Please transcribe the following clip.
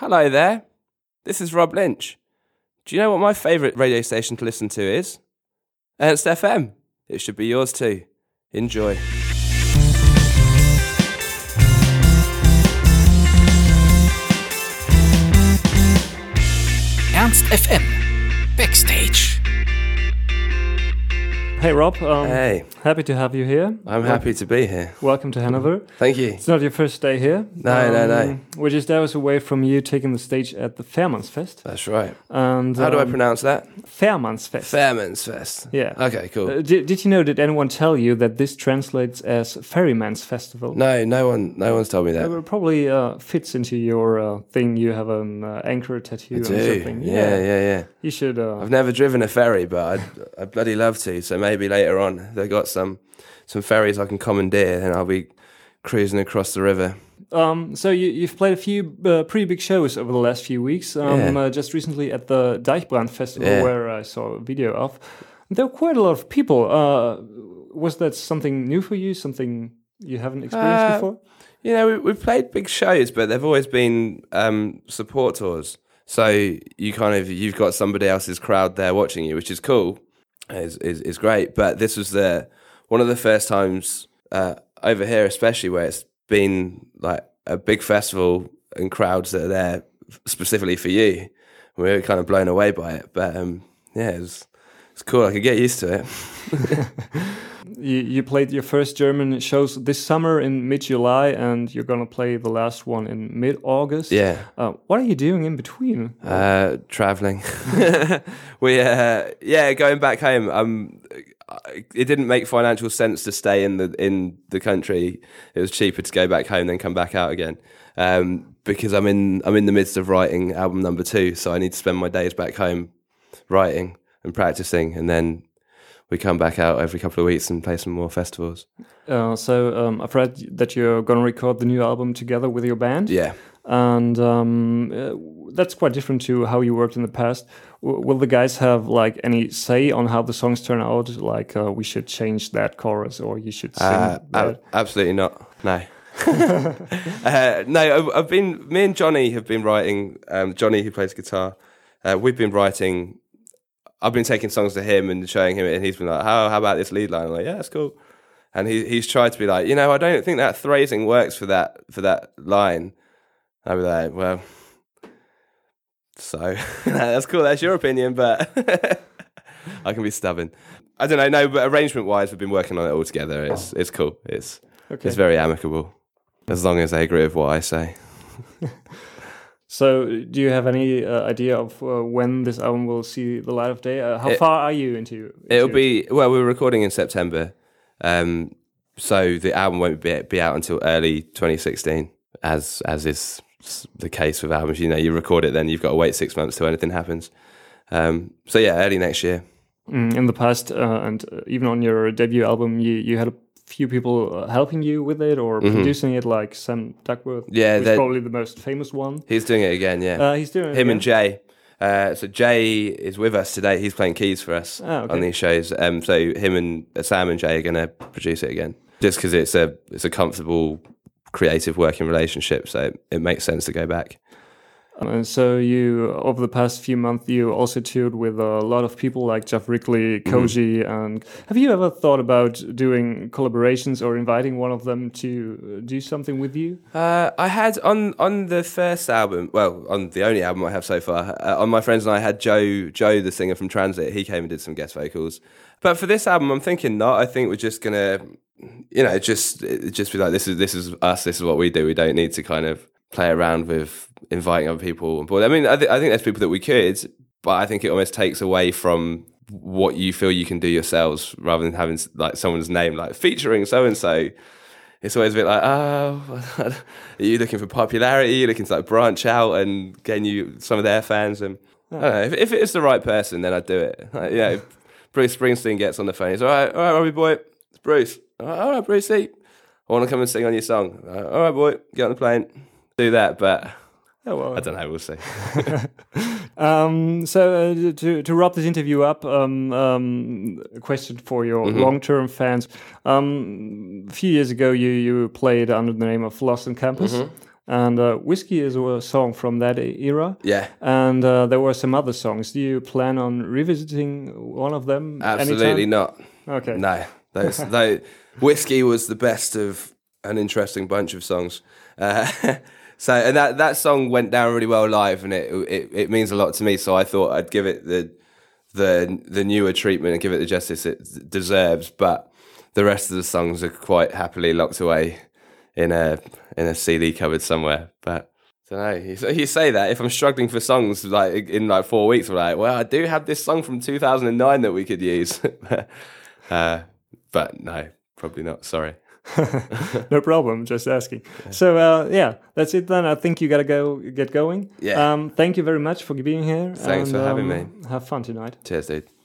Hello there. This is Rob Lynch. Do you know what my favourite radio station to listen to is? Ernst FM. It should be yours too. Enjoy. Ernst FM. Backstage. Hey Rob, um, Hey, happy to have you here. I'm happy to be here. Welcome to Hanover. Thank you. It's not your first day here. No, no, no. We're just hours away from you taking the stage at the Fährmannsfest. That's right. And How do I um, pronounce that? Fährmannsfest? Fairman's Fest. Yeah. Okay, cool. Uh, did, did you know? Did anyone tell you that this translates as Ferryman's Festival? No, no one, no one's told me that. It probably uh, fits into your uh, thing. You have an uh, anchor tattoo I or do. something. Yeah, yeah, yeah. You should. Uh, I've never driven a ferry, but I'd, I'd bloody love to. So maybe later on, they got some some ferries I can commandeer, and I'll be cruising across the river. Um, so you, you've played a few uh, pretty big shows over the last few weeks. Um, Yeah. uh, just recently at the Deichbrand Festival, Yeah. where I saw a video of. There were quite a lot of people. Uh, was that something new for you? Something you haven't experienced Uh, before? You know, we, we've played big shows, but they've always been um, support tours. So you kind of you've got somebody else's crowd there watching you, which is cool, is is, is great. But this was the one of the first times uh, over here, especially where it's been like a big festival and crowds that are there specifically for you. We were kind of blown away by it, but um, yeah, it was it's cool. I could get used to it. You, you played your first German shows this summer in mid July, and you're gonna play the last one in mid August. Yeah. Uh, what are you doing in between? Uh, traveling. we, uh, yeah, going back home. Um, it didn't make financial sense to stay in the in the country. It was cheaper to go back home than come back out again. Um, because I'm in I'm in the midst of writing album number two, so I need to spend my days back home writing and practicing, and then we come back out every couple of weeks and play some more festivals. Uh, so um, I've read that you're gonna record the new album together with your band. Yeah. and um, uh, that's quite different to how you worked in the past. W- will the guys have like any say on how the songs turn out? Like uh, we should change that chorus, or you should sing Uh, that. ab- absolutely not. No. uh, no, I've, I've been. Me and Johnny have been writing. Um, Johnny, who plays guitar, uh, we've been writing. I've been taking songs to him and showing him it, and he's been like, "How, how about this lead line?" I'm like, "Yeah, that's cool." And he he's tried to be like, you know, I don't think that phrasing works for that for that line. I'd be like, well, so that's cool. That's your opinion, but I can be stubborn. I don't know. No, but arrangement wise, we've been working on it all together. It's it's cool. It's okay. it's very amicable, as long as they agree with what I say. so, do you have any uh, idea of uh, when this album will see the light of day? Uh, how It- far are you into? It'll into be well. We're recording in September, um, so the album won't be be out until early 2016, as as is the case with albums. You know, you record it, then you've got to wait six months till anything happens. Um, so yeah, early next year. Mm, in the past, uh, and uh, even on your debut album, you you had a few people uh, helping you with it or producing it, like Sam Duckworth. Mm-hmm. Yeah, who's probably the most famous one. He's doing it again. Yeah, Uh, he's doing it him and? Jay. Uh, so Jay is with us today. He's playing keys for us Ah, okay. on these shows. Um, so him and uh, Sam and Jay are going to produce it again, just because it's a it's a comfortable, creative working relationship. So it makes sense to go back. Uh, so you, over the past few months, you also toured with a lot of people like Geoff Rickly, Mm-hmm. Koji, and have you ever thought about doing collaborations or inviting one of them to do something with you? Uh, I had on on the first album, well, on the only album I have so far, uh, on my friends and I had Joe Joe, the singer from Transit. He came and did some guest vocals. But for this album, I'm thinking not. I think we're just gonna, you know, just just be like this is this is us. This is what we do. We don't need to kind of play around with inviting other people on board. I mean, I, th- I think there's people that we could, but I think it almost takes away from what you feel you can do yourselves rather than having like someone's name like featuring so and so it's always a bit like, oh, are you looking for popularity? Are you looking to like branch out and gain you some of their fans? And I don't know if, if it's the right person, then I'd do it. Like, yeah, if Bruce Springsteen gets on the phone. He's all right, all right, Robbie boy, it's Bruce. All right, all right Brucey, I want to come and sing on your song. All right, all right, boy, get on the plane, do that. But Oh, well. I don't know. We'll see. Um, so uh, to to wrap this interview up, um, um, a question for your Mm-hmm. long-term fans. Um, a few years ago, you you played under the name of Lost in Campus, Mm-hmm. and uh, "Whiskey" is a song from that era. Yeah, And uh, there were some other songs. Do you plan on revisiting one of them? absolutely not. Okay. No, those, those, whiskey was the best of an interesting bunch of songs. So, and that that song went down really well live, and it, it it means a lot to me. So I thought I'd give it the the the newer treatment and give it the justice it deserves. But the rest of the songs are quite happily locked away in a in a CD cupboard somewhere. But. Don't know. You, you say that if I'm struggling for songs like in like four weeks, I'm like, well, I do have this song from 2009 that we could use. uh, but no, probably not. Sorry. no problem. Just asking. So uh, yeah, that's it then. I think you gotta go get going. Yeah. Um, thank you very much for being here. Thanks and, for having um, Have fun tonight. Cheers, dude.